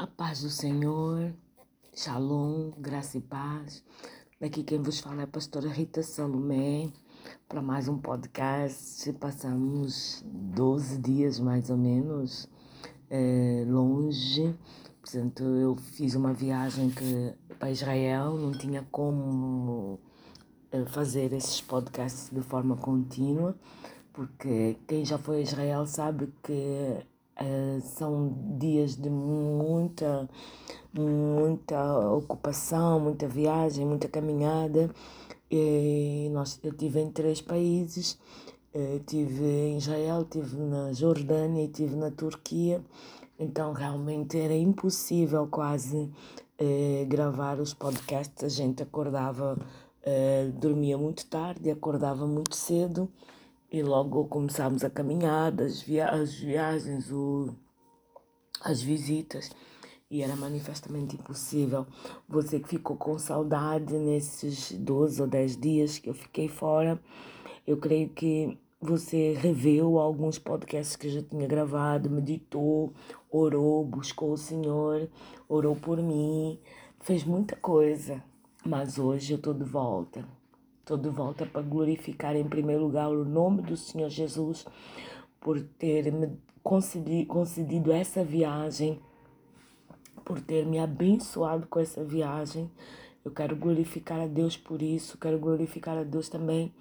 A paz do Senhor, Shalom, graça e paz. Daqui quem vos fala é a pastora Rita Salomé para mais um podcast. Passamos 12 dias mais ou menos é, longe. Portanto, eu fiz uma viagem que, para Israel, não tinha como é, fazer esses podcasts de forma contínua, porque quem já foi a Israel sabe que Uh, são dias de muita, muita ocupação, muita viagem, muita caminhada. E nós, eu tive em três países, uh, tive em Israel, tive na Jordânia e tive na Turquia. Então realmente era impossível quase uh, gravar os podcasts. A gente acordava, dormia muito tarde, acordava muito cedo e logo começámos a caminhada, as, via as viagens, o, as visitas. E era manifestamente impossível. Você que ficou com saudade nesses 12 ou 10 dias que eu fiquei fora, eu creio que você reveu alguns podcasts que eu já tinha gravado, meditou, orou, buscou o Senhor, orou por mim, fez muita coisa. Mas hoje eu estou de volta. De volta para glorificar em primeiro lugar o nome do Senhor Jesus por ter me concedido, concedido essa viagem, por ter me abençoado com essa viagem. Eu quero glorificar a Deus por isso, quero glorificar a Deus também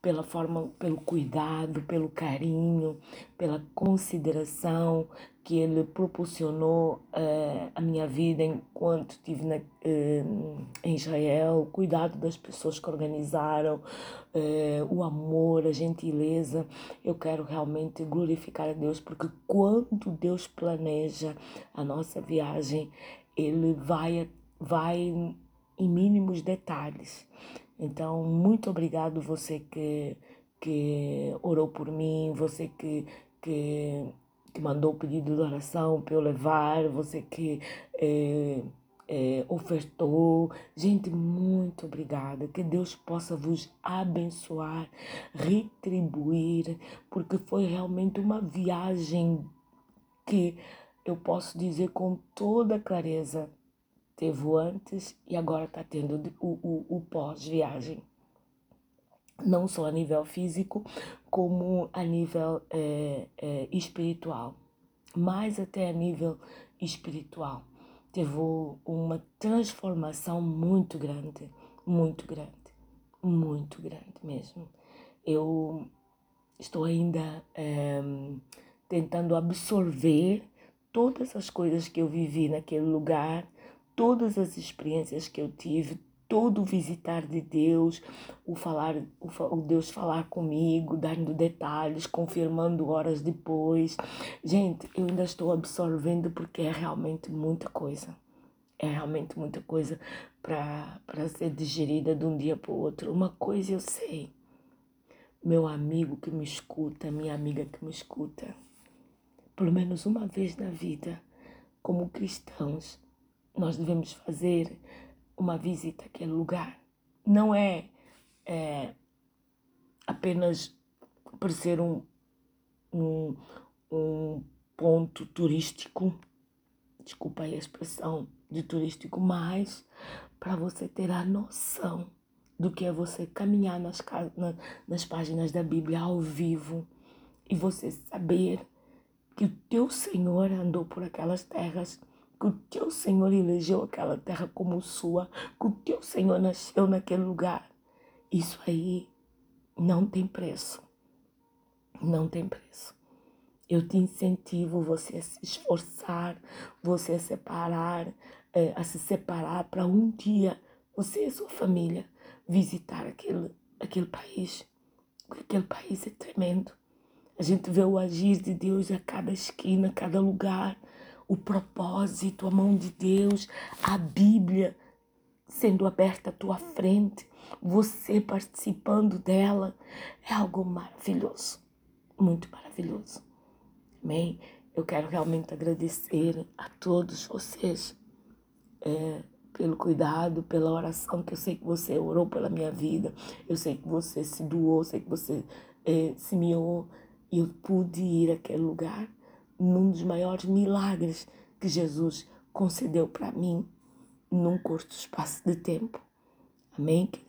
pela forma, pelo cuidado, pelo carinho, pela consideração que ele proporcionou uh, a minha vida enquanto estive na, uh, em Israel, o cuidado das pessoas que organizaram, uh, o amor, a gentileza. Eu quero realmente glorificar a Deus, porque quando Deus planeja a nossa viagem, Ele vai, vai em mínimos detalhes. Então, muito obrigado você que, que orou por mim, você que, que que mandou o pedido de oração para eu levar, você que é, é, ofertou. Gente, muito obrigada. Que Deus possa vos abençoar, retribuir, porque foi realmente uma viagem que eu posso dizer com toda clareza. Teve o antes e agora está tendo o, o, o pós-viagem não só a nível físico, como a nível é, é, espiritual, mais até a nível espiritual. Teve uma transformação muito grande, muito grande, muito grande mesmo. Eu estou ainda é, tentando absorver todas as coisas que eu vivi naquele lugar, todas as experiências que eu tive, todo o visitar de Deus, o falar, o, Deus falar comigo, dando detalhes, confirmando horas depois. Gente, eu ainda estou absorvendo porque é realmente muita coisa. É realmente muita coisa para ser digerida de um dia para o outro. Uma coisa eu sei. Meu amigo que me escuta, minha amiga que me escuta, pelo menos uma vez na vida, como cristãos, nós devemos fazer uma visita àquele lugar. Não é, é apenas por ser um, um, um ponto turístico, desculpa aí a expressão de turístico, mas para você ter a noção do que é você caminhar nas, nas páginas da Bíblia ao vivo e você saber que o teu Senhor andou por aquelas terras que o teu Senhor elegeu aquela terra como sua, que o teu Senhor nasceu naquele lugar. Isso aí não tem preço. Não tem preço. Eu te incentivo você a se esforçar, você a separar, é, a se separar para um dia você e sua família visitar aquele, aquele país. Aquele país é tremendo. A gente vê o agir de Deus a cada esquina, a cada lugar o propósito, a mão de Deus, a Bíblia sendo aberta à tua frente, você participando dela, é algo maravilhoso, muito maravilhoso. Amém? Eu quero realmente agradecer a todos vocês é, pelo cuidado, pela oração, que eu sei que você orou pela minha vida, eu sei que você se doou, sei que você é, se miou e eu pude ir àquele lugar num dos maiores milagres que Jesus concedeu para mim num curto espaço de tempo. Amém, querido?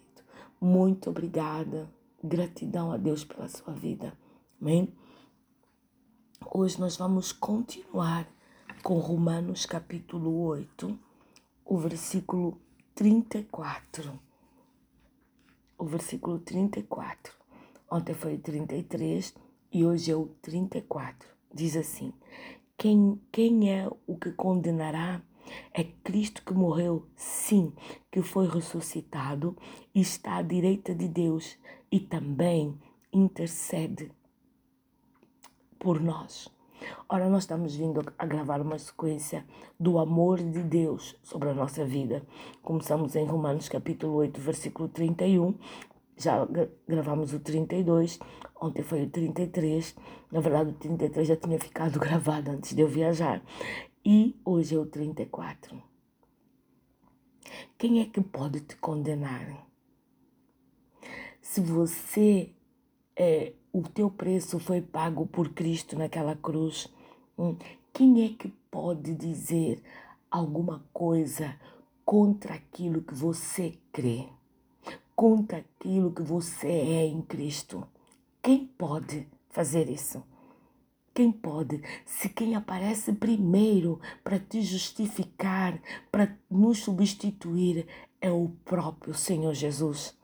Muito obrigada. Gratidão a Deus pela sua vida. Amém? Hoje nós vamos continuar com Romanos capítulo 8, o versículo 34. O versículo 34. Ontem foi o 33 e hoje é o 34. Diz assim: Quem, quem é o que condenará? É Cristo que morreu, sim, que foi ressuscitado e está à direita de Deus e também intercede por nós. Ora, nós estamos vindo a gravar uma sequência do amor de Deus sobre a nossa vida. Começamos em Romanos capítulo 8, versículo 31. Já gravamos o 32, ontem foi o 33. Na verdade, o 33 já tinha ficado gravado antes de eu viajar. E hoje é o 34. Quem é que pode te condenar? Se você é, o teu preço foi pago por Cristo naquela cruz. Hum, quem é que pode dizer alguma coisa contra aquilo que você crê? Contra aquilo que você é em Cristo? Quem pode fazer isso? Quem pode? Se quem aparece primeiro para te justificar, para nos substituir, é o próprio Senhor Jesus.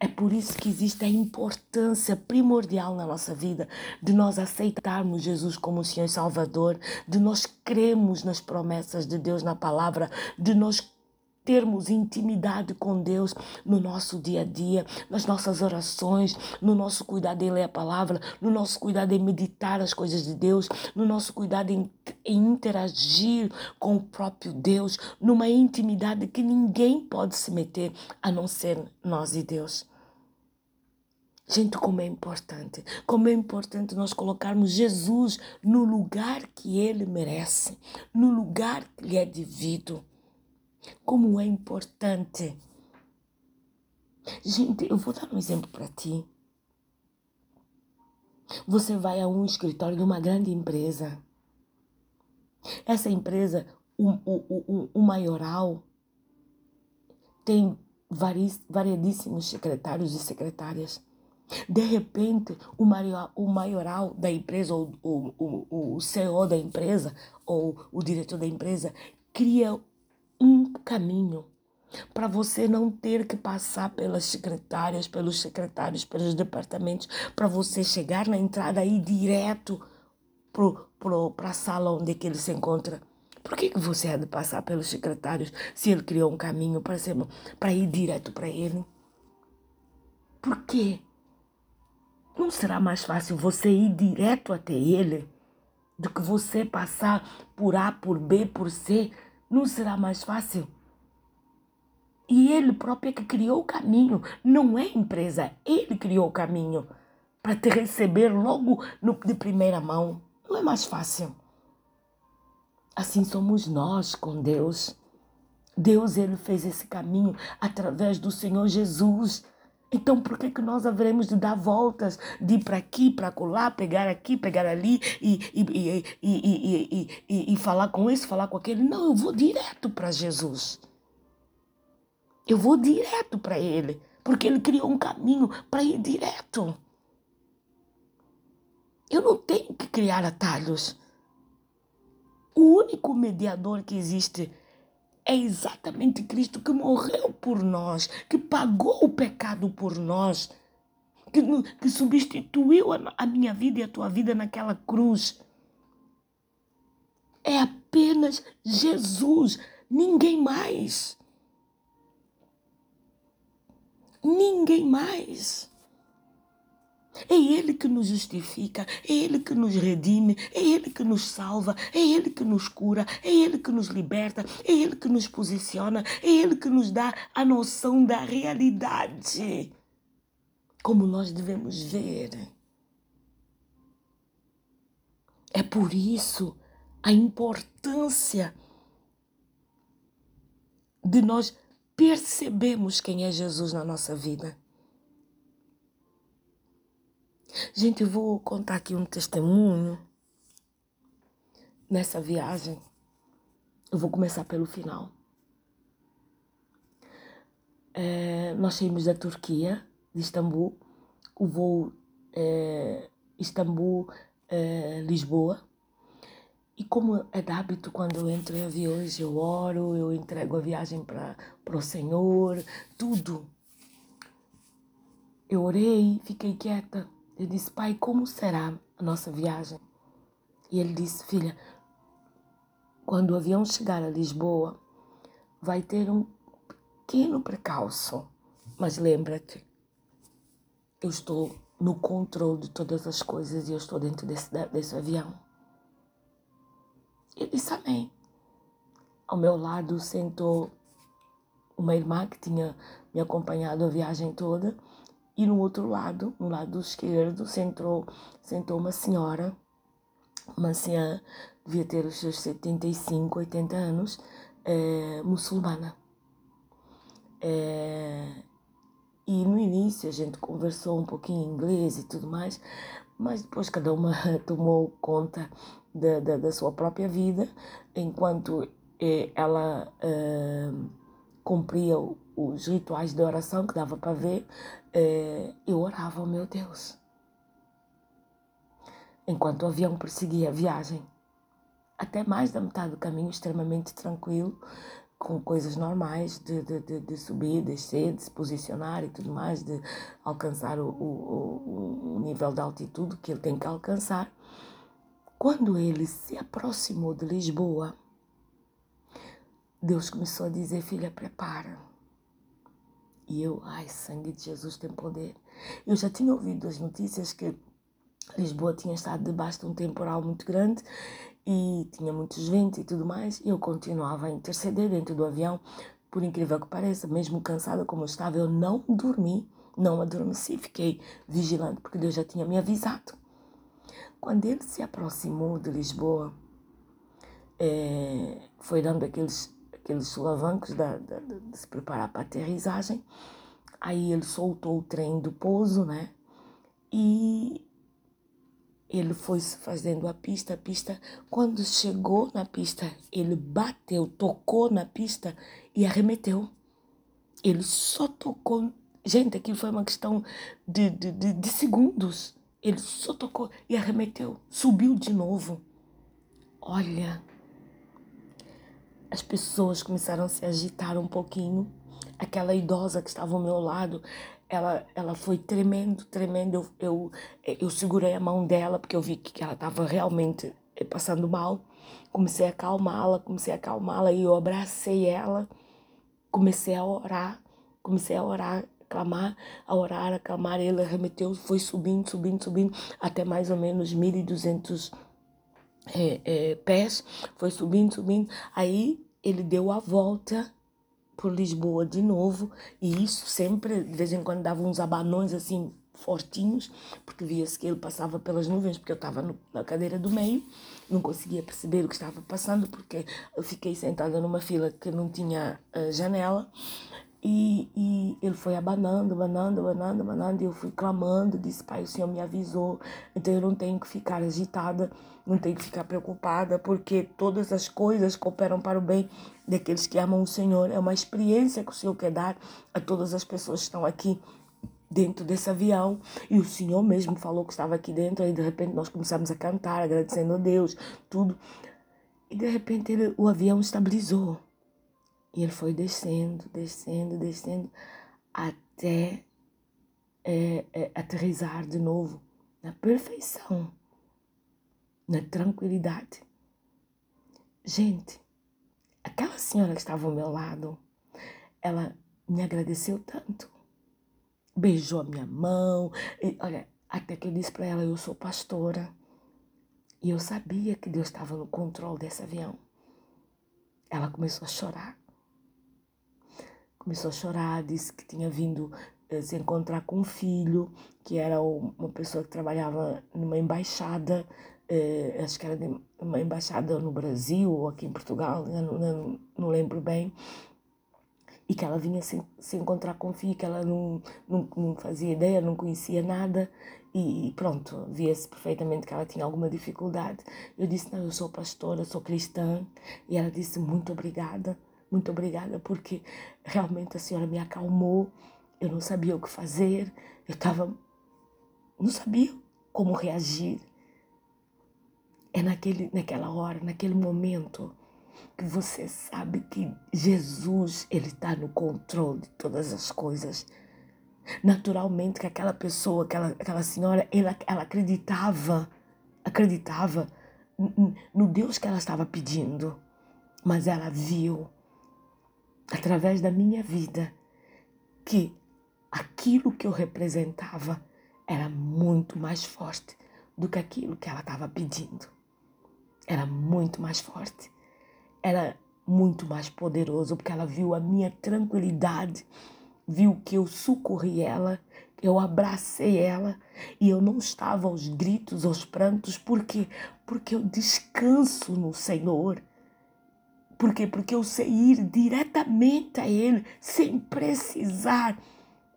É por isso que existe a importância primordial na nossa vida de nós aceitarmos Jesus como Senhor e Salvador, de nós cremos nas promessas de Deus na palavra, de nós termos intimidade com Deus no nosso dia a dia, nas nossas orações, no nosso cuidado em ler a palavra, no nosso cuidado em meditar as coisas de Deus, no nosso cuidado em, em interagir com o próprio Deus, numa intimidade que ninguém pode se meter a não ser nós e Deus. Gente, como é importante, como é importante nós colocarmos Jesus no lugar que ele merece, no lugar que lhe é devido. Como é importante. Gente, eu vou dar um exemplo para ti. Você vai a um escritório de uma grande empresa. Essa empresa, o, o, o, o maioral, tem variedíssimos secretários e secretárias. De repente, o maioral, o maioral da empresa, ou o, o, o CEO da empresa, ou o diretor da empresa, cria um caminho para você não ter que passar pelas secretárias, pelos secretários, pelos departamentos, para você chegar na entrada e ir direto para a sala onde que ele se encontra. Por que, que você há de passar pelos secretários se ele criou um caminho para ir direto para ele? Por quê? Não será mais fácil você ir direto até ele do que você passar por A, por B, por C não será mais fácil? E ele próprio é que criou o caminho, não é empresa, ele criou o caminho para te receber logo no, de primeira mão. Não é mais fácil. Assim somos nós com Deus. Deus ele fez esse caminho através do Senhor Jesus. Então, por que, que nós haveremos de dar voltas, de ir para aqui, para colar, pegar aqui, pegar ali e, e, e, e, e, falar com esse, falar com aquele? Não, eu vou direto para Jesus. Eu vou direto para Ele, porque Ele criou um caminho para ir direto. Eu não tenho que criar atalhos. O único mediador que existe é exatamente Cristo que morreu por nós, que pagou o pecado por nós, que, que substituiu a, a minha vida e a tua vida naquela cruz. É apenas Jesus, ninguém mais. Ninguém mais. É Ele que nos justifica, é Ele que nos redime, é Ele que nos salva, é Ele que nos cura, é Ele que nos liberta, é Ele que nos posiciona, é Ele que nos dá a noção da realidade. Como nós devemos ver. É por isso a importância de nós percebermos quem é Jesus na nossa vida. Gente, eu vou contar aqui um testemunho. Nessa viagem, Eu vou começar pelo final. É, nós saímos da Turquia, de Istambul, o voo é, Istambul-Lisboa. É, e como é de hábito, quando eu entro em aviões, eu oro, eu entrego a viagem para o Senhor, tudo. Eu orei, fiquei quieta. Eu disse, pai, como será a nossa viagem? E ele disse, filha, quando o avião chegar a Lisboa, vai ter um pequeno precalço. Mas lembra-te, eu estou no controle de todas as coisas e eu estou dentro desse, desse avião. Eu disse amém. Ao meu lado sentou uma irmã que tinha me acompanhado a viagem toda e no outro lado, no lado esquerdo, sentou, sentou uma senhora, uma anciã, devia ter os seus 75, 80 anos, é, muçulmana. É, e no início a gente conversou um pouquinho em inglês e tudo mais, mas depois cada uma tomou conta da, da, da sua própria vida, enquanto eh, ela cumpria os rituais de oração que dava para ver, eh, eu orava, oh meu Deus. Enquanto o avião perseguia a viagem, até mais da metade do caminho, extremamente tranquilo, com coisas normais de, de, de, de, subir, descer, de se posicionar e tudo mais, de alcançar o, o, o nível de altitude que ele tem que alcançar. Quando ele se aproximou de Lisboa, Deus começou a dizer: Filha, prepara. E eu, ai, sangue de Jesus tem poder. Eu já tinha ouvido as notícias que Lisboa tinha estado debaixo de um temporal muito grande e tinha muitos ventos e tudo mais, e eu continuava a interceder dentro do avião, por incrível que pareça, mesmo cansada como eu estava, eu não dormi, não adormeci, fiquei vigilante, porque Deus já tinha me avisado. Quando ele se aproximou de Lisboa, é, foi dando aqueles, aqueles solavancos da, da, de se preparar para a aterrissagem, aí ele soltou o trem do pouso, né? E ele foi fazendo a pista, a pista. Quando chegou na pista, ele bateu, tocou na pista e arremeteu. Ele só tocou. Gente, aquilo foi uma questão de, de, de, de segundos. Ele só tocou e arremeteu. Subiu de novo. Olha, as pessoas começaram a se agitar um pouquinho. Aquela idosa que estava ao meu lado, ela, ela foi tremendo, tremendo. Eu, eu, eu segurei a mão dela porque eu vi que ela estava realmente eh, passando mal. Comecei a acalmá-la, comecei a acalmá-la e eu abracei ela. Comecei a orar, comecei a orar, clamar, a orar, a clamar. Ele remeteu, foi subindo, subindo, subindo, até mais ou menos 1.200 é, é, pés. Foi subindo, subindo. Aí ele deu a volta por Lisboa de novo, e isso sempre, de vez em quando, dava uns abanões assim fortinhos, porque via-se que ele passava pelas nuvens, porque eu estava na cadeira do meio, não conseguia perceber o que estava passando, porque eu fiquei sentada numa fila que não tinha uh, janela, e, e ele foi abanando, abanando, abanando, abanando, e eu fui clamando, disse, pai, o Senhor me avisou, então eu não tenho que ficar agitada, não tenho que ficar preocupada, porque todas as coisas cooperam para o bem daqueles que amam o Senhor. É uma experiência que o Senhor quer dar a todas as pessoas que estão aqui dentro desse avião. E o Senhor mesmo falou que estava aqui dentro, e de repente nós começamos a cantar, agradecendo a Deus, tudo. E de repente ele, o avião estabilizou. E ele foi descendo, descendo, descendo, até é, é, aterrizar de novo na perfeição, na tranquilidade. Gente, aquela senhora que estava ao meu lado, ela me agradeceu tanto. Beijou a minha mão. E, olha, até que eu disse para ela: Eu sou pastora. E eu sabia que Deus estava no controle desse avião. Ela começou a chorar começou a chorar, disse que tinha vindo eh, se encontrar com um filho, que era uma pessoa que trabalhava numa embaixada, eh, acho que era uma embaixada no Brasil ou aqui em Portugal, não, não, não lembro bem. e que ela vinha se, se encontrar com o filho, que ela não, não, não fazia ideia, não conhecia nada e pronto, via-se perfeitamente que ela tinha alguma dificuldade. Eu disse: Não, eu sou pastora, sou cristã. E ela disse: Muito obrigada, muito obrigada, porque realmente a senhora me acalmou. Eu não sabia o que fazer, eu estava. não sabia como reagir. É naquele, naquela hora, naquele momento, que você sabe que Jesus ele está no controle de todas as coisas naturalmente que aquela pessoa, aquela, aquela senhora, ela, ela acreditava, acreditava no Deus que ela estava pedindo, mas ela viu através da minha vida que aquilo que eu representava era muito mais forte do que aquilo que ela estava pedindo. Era muito mais forte. Era muito mais poderoso, porque ela viu a minha tranquilidade viu que eu socorri ela, eu abracei ela e eu não estava aos gritos, aos prantos, porque porque eu descanso no Senhor. Por quê? Porque eu sei ir diretamente a Ele sem precisar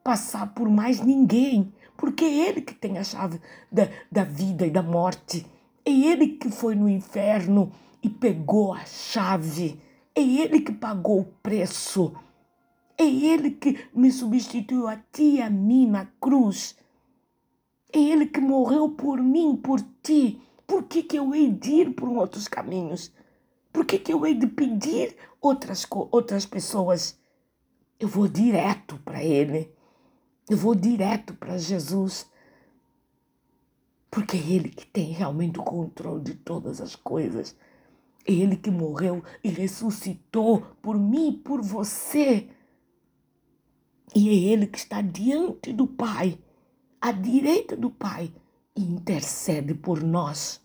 passar por mais ninguém. Porque é Ele que tem a chave da, da vida e da morte. É Ele que foi no inferno e pegou a chave. É Ele que pagou o preço. É Ele que me substituiu a ti e a mim na cruz. É Ele que morreu por mim, por ti. Por que, que eu hei de ir por outros caminhos? Por que, que eu hei de pedir outras, outras pessoas? Eu vou direto para Ele. Eu vou direto para Jesus. Porque é Ele que tem realmente o controle de todas as coisas. É Ele que morreu e ressuscitou por mim e por você. E é Ele que está diante do Pai, à direita do Pai, e intercede por nós.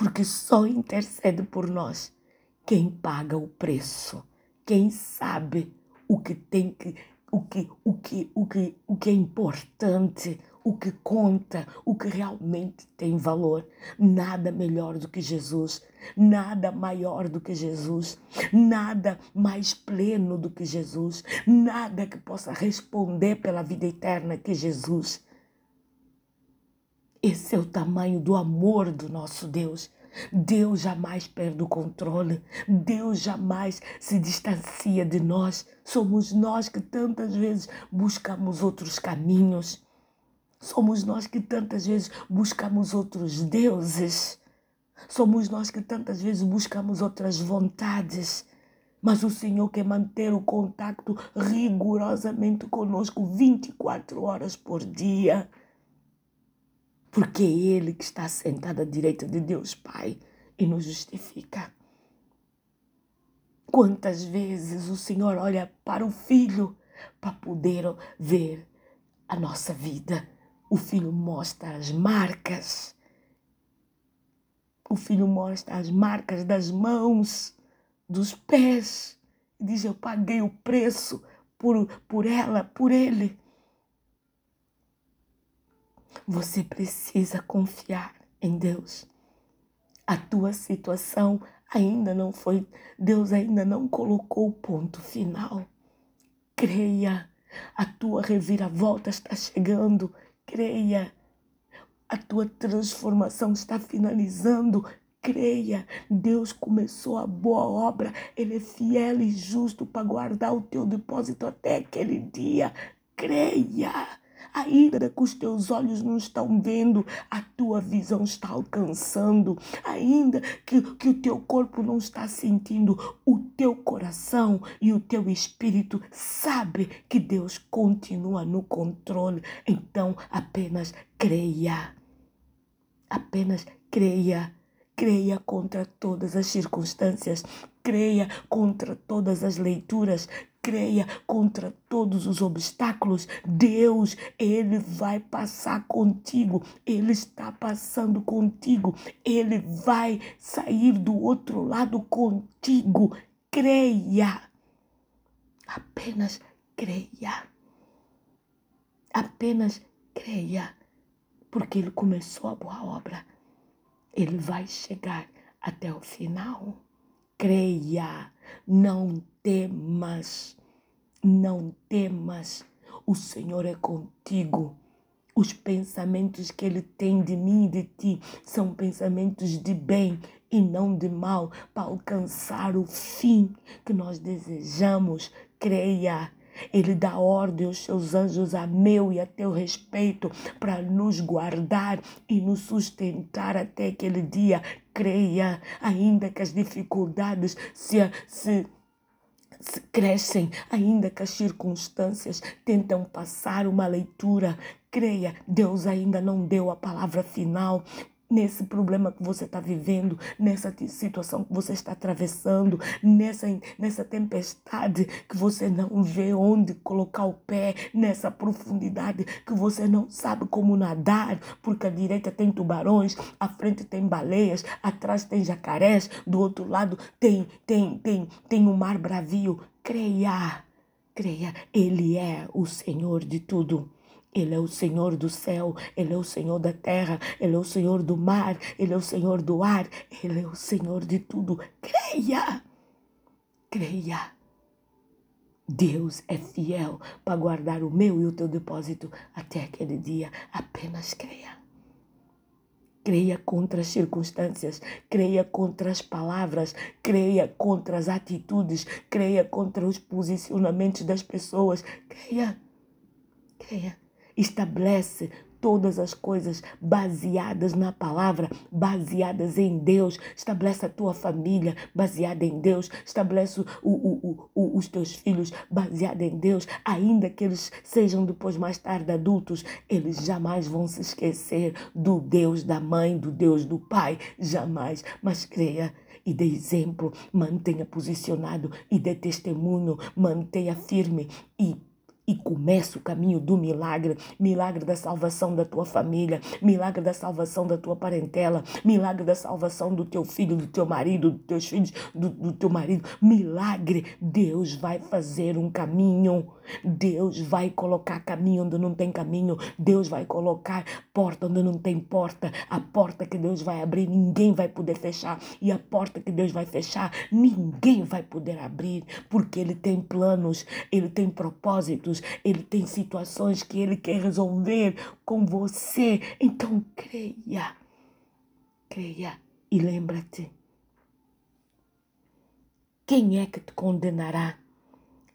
Porque só intercede por nós quem paga o preço, quem sabe o que tem que, o que, o que, o que, o que é importante, o que conta, o que realmente tem valor. Nada melhor do que Jesus, nada maior do que Jesus, nada mais pleno do que Jesus, nada que possa responder pela vida eterna que Jesus. Esse é o tamanho do amor do nosso Deus. Deus jamais perde o controle. Deus jamais se distancia de nós. Somos nós que tantas vezes buscamos outros caminhos. Somos nós que tantas vezes buscamos outros deuses. Somos nós que tantas vezes buscamos outras vontades. Mas o Senhor quer manter o contato rigorosamente conosco 24 horas por dia. Porque é Ele que está sentado à direita de Deus Pai e nos justifica. Quantas vezes o Senhor olha para o Filho para poder ver a nossa vida o filho mostra as marcas. O filho mostra as marcas das mãos, dos pés. E diz: Eu paguei o preço por, por ela, por ele. Você precisa confiar em Deus. A tua situação ainda não foi, Deus ainda não colocou o ponto final. Creia, a tua reviravolta está chegando creia. A tua transformação está finalizando. Creia, Deus começou a boa obra, Ele é fiel e justo para guardar o teu depósito até aquele dia. Creia. Ainda que os teus olhos não estão vendo, a tua visão está alcançando. Ainda que, que o teu corpo não está sentindo, o teu coração e o teu espírito sabe que Deus continua no controle. Então apenas creia. Apenas creia. Creia contra todas as circunstâncias, creia contra todas as leituras, creia contra todos os obstáculos, Deus, Ele vai passar contigo, Ele está passando contigo, Ele vai sair do outro lado contigo. Creia, apenas creia, apenas creia, porque Ele começou a boa obra, Ele vai chegar até o final. Creia, não temas. Não temas, o Senhor é contigo. Os pensamentos que Ele tem de mim e de ti são pensamentos de bem e não de mal, para alcançar o fim que nós desejamos. Creia. Ele dá ordem aos seus anjos a meu e a teu respeito para nos guardar e nos sustentar até aquele dia. Creia, ainda que as dificuldades se, se crescem, ainda que as circunstâncias tentam passar uma leitura. Creia, Deus ainda não deu a palavra final nesse problema que você está vivendo, nessa situação que você está atravessando, nessa, nessa tempestade que você não vê onde colocar o pé, nessa profundidade que você não sabe como nadar, porque à direita tem tubarões, à frente tem baleias, atrás tem jacarés, do outro lado tem tem tem tem o mar bravio. Creia, creia, ele é o Senhor de tudo. Ele é o Senhor do céu, Ele é o Senhor da terra, Ele é o Senhor do mar, Ele é o Senhor do ar, Ele é o Senhor de tudo. Creia! Creia! Deus é fiel para guardar o meu e o teu depósito até aquele dia. Apenas creia. Creia contra as circunstâncias, creia contra as palavras, creia contra as atitudes, creia contra os posicionamentos das pessoas. Creia, creia estabelece todas as coisas baseadas na palavra, baseadas em Deus. Estabelece a tua família baseada em Deus. Estabelece o, o, o, os teus filhos baseada em Deus. Ainda que eles sejam depois mais tarde adultos, eles jamais vão se esquecer do Deus da mãe, do Deus do pai. Jamais. Mas creia e dê exemplo, mantenha posicionado e dê testemunho, mantenha firme e e começa o caminho do milagre, milagre da salvação da tua família, milagre da salvação da tua parentela, milagre da salvação do teu filho, do teu marido, dos teus filhos, do, do teu marido, milagre. Deus vai fazer um caminho, Deus vai colocar caminho onde não tem caminho, Deus vai colocar porta onde não tem porta, a porta que Deus vai abrir, ninguém vai poder fechar, e a porta que Deus vai fechar, ninguém vai poder abrir, porque Ele tem planos, Ele tem propósitos ele tem situações que Ele quer resolver com você. Então creia, creia e lembra-te. Quem é que te condenará?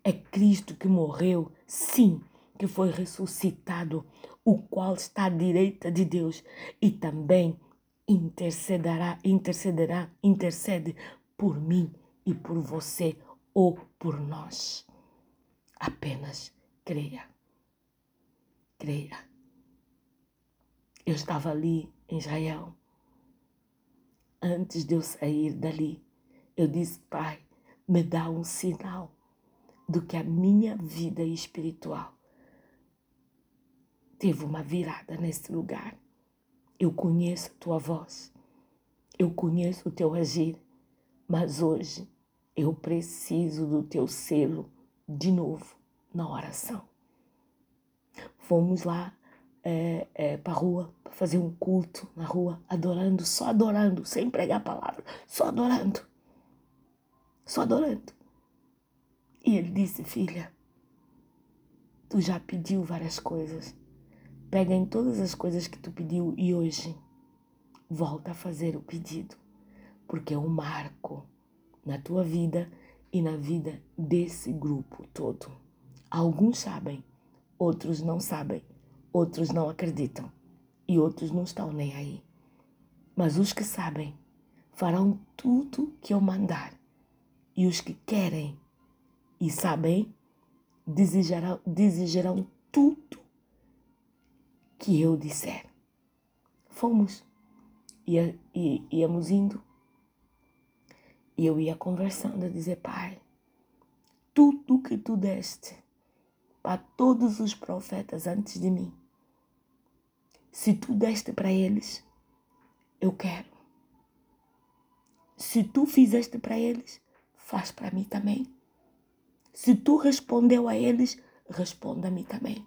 É Cristo que morreu, sim, que foi ressuscitado, o qual está à direita de Deus e também intercederá, intercederá, intercede por mim e por você ou por nós. Apenas creia. Creia. Eu estava ali em Israel. Antes de eu sair dali, eu disse, Pai, me dá um sinal do que a minha vida espiritual teve uma virada nesse lugar. Eu conheço a tua voz, eu conheço o teu agir, mas hoje eu preciso do teu selo de novo na oração. Fomos lá é, é, para a rua, para fazer um culto na rua, adorando, só adorando, sem pregar a palavra, só adorando. Só adorando. E ele disse: Filha, tu já pediu várias coisas. Pega em todas as coisas que tu pediu e hoje volta a fazer o pedido, porque é um marco na tua vida e na vida desse grupo todo. Alguns sabem, outros não sabem, outros não acreditam e outros não estão nem aí. Mas os que sabem farão tudo que eu mandar, e os que querem e sabem desejarão, desejarão tudo que eu disser. Fomos, ia, íamos indo, e eu ia conversando, a dizer, Pai, tudo que tu deste para todos os profetas antes de mim. Se tu deste para eles, eu quero. Se tu fizeste para eles, faz para mim também. Se tu respondeu a eles, responda a mim também.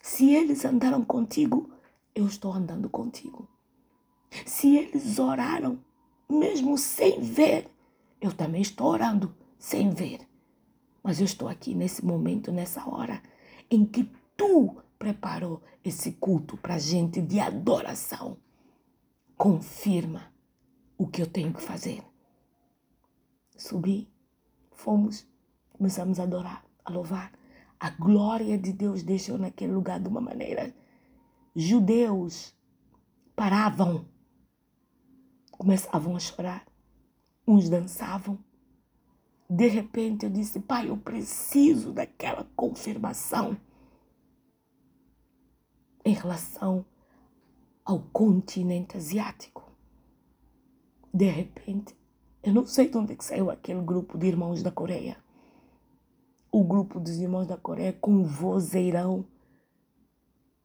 Se eles andaram contigo, eu estou andando contigo. Se eles oraram, mesmo sem ver, eu também estou orando sem ver. Mas eu estou aqui nesse momento, nessa hora, em que tu preparou esse culto para gente de adoração. Confirma o que eu tenho que fazer. Subi, fomos, começamos a adorar, a louvar. A glória de Deus deixou naquele lugar de uma maneira. Judeus paravam, começavam a chorar, uns dançavam. De repente eu disse, pai, eu preciso daquela confirmação em relação ao continente asiático. De repente, eu não sei de onde é que saiu aquele grupo de irmãos da Coreia. O grupo dos irmãos da Coreia com um vozeirão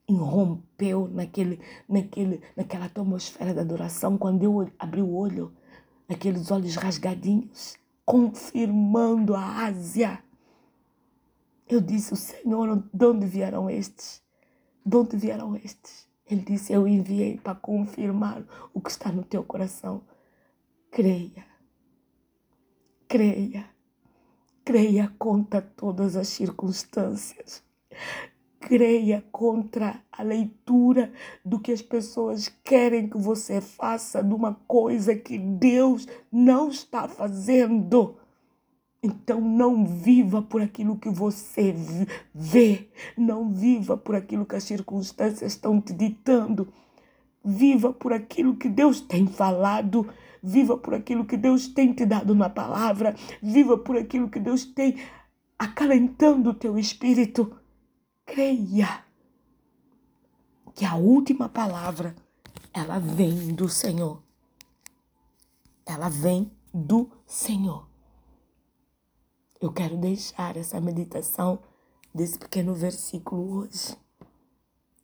irrompeu naquele, naquele, naquela atmosfera da adoração. Quando eu abri o olho, aqueles olhos rasgadinhos, confirmando a Ásia. Eu disse, o Senhor, de onde vieram estes? De onde vieram estes? Ele disse, eu enviei para confirmar o que está no teu coração. Creia. Creia. Creia contra todas as circunstâncias. Creia contra a leitura do que as pessoas querem que você faça de uma coisa que Deus não está fazendo. Então não viva por aquilo que você vê, não viva por aquilo que as circunstâncias estão te ditando. Viva por aquilo que Deus tem falado, viva por aquilo que Deus tem te dado na palavra, viva por aquilo que Deus tem acalentando o teu espírito. Creia que a última palavra ela vem do Senhor. Ela vem do Senhor. Eu quero deixar essa meditação desse pequeno versículo hoje.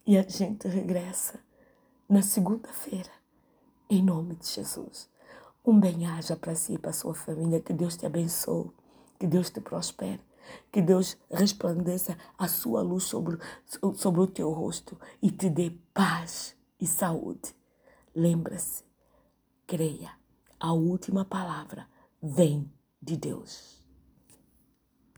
E a gente regressa na segunda-feira, em nome de Jesus. Um bem-aja para si e para sua família. Que Deus te abençoe, que Deus te prospere, que Deus resplandeça a sua luz sobre, sobre o teu rosto e te dê paz e saúde. Lembra-se, creia, a última palavra vem de Deus.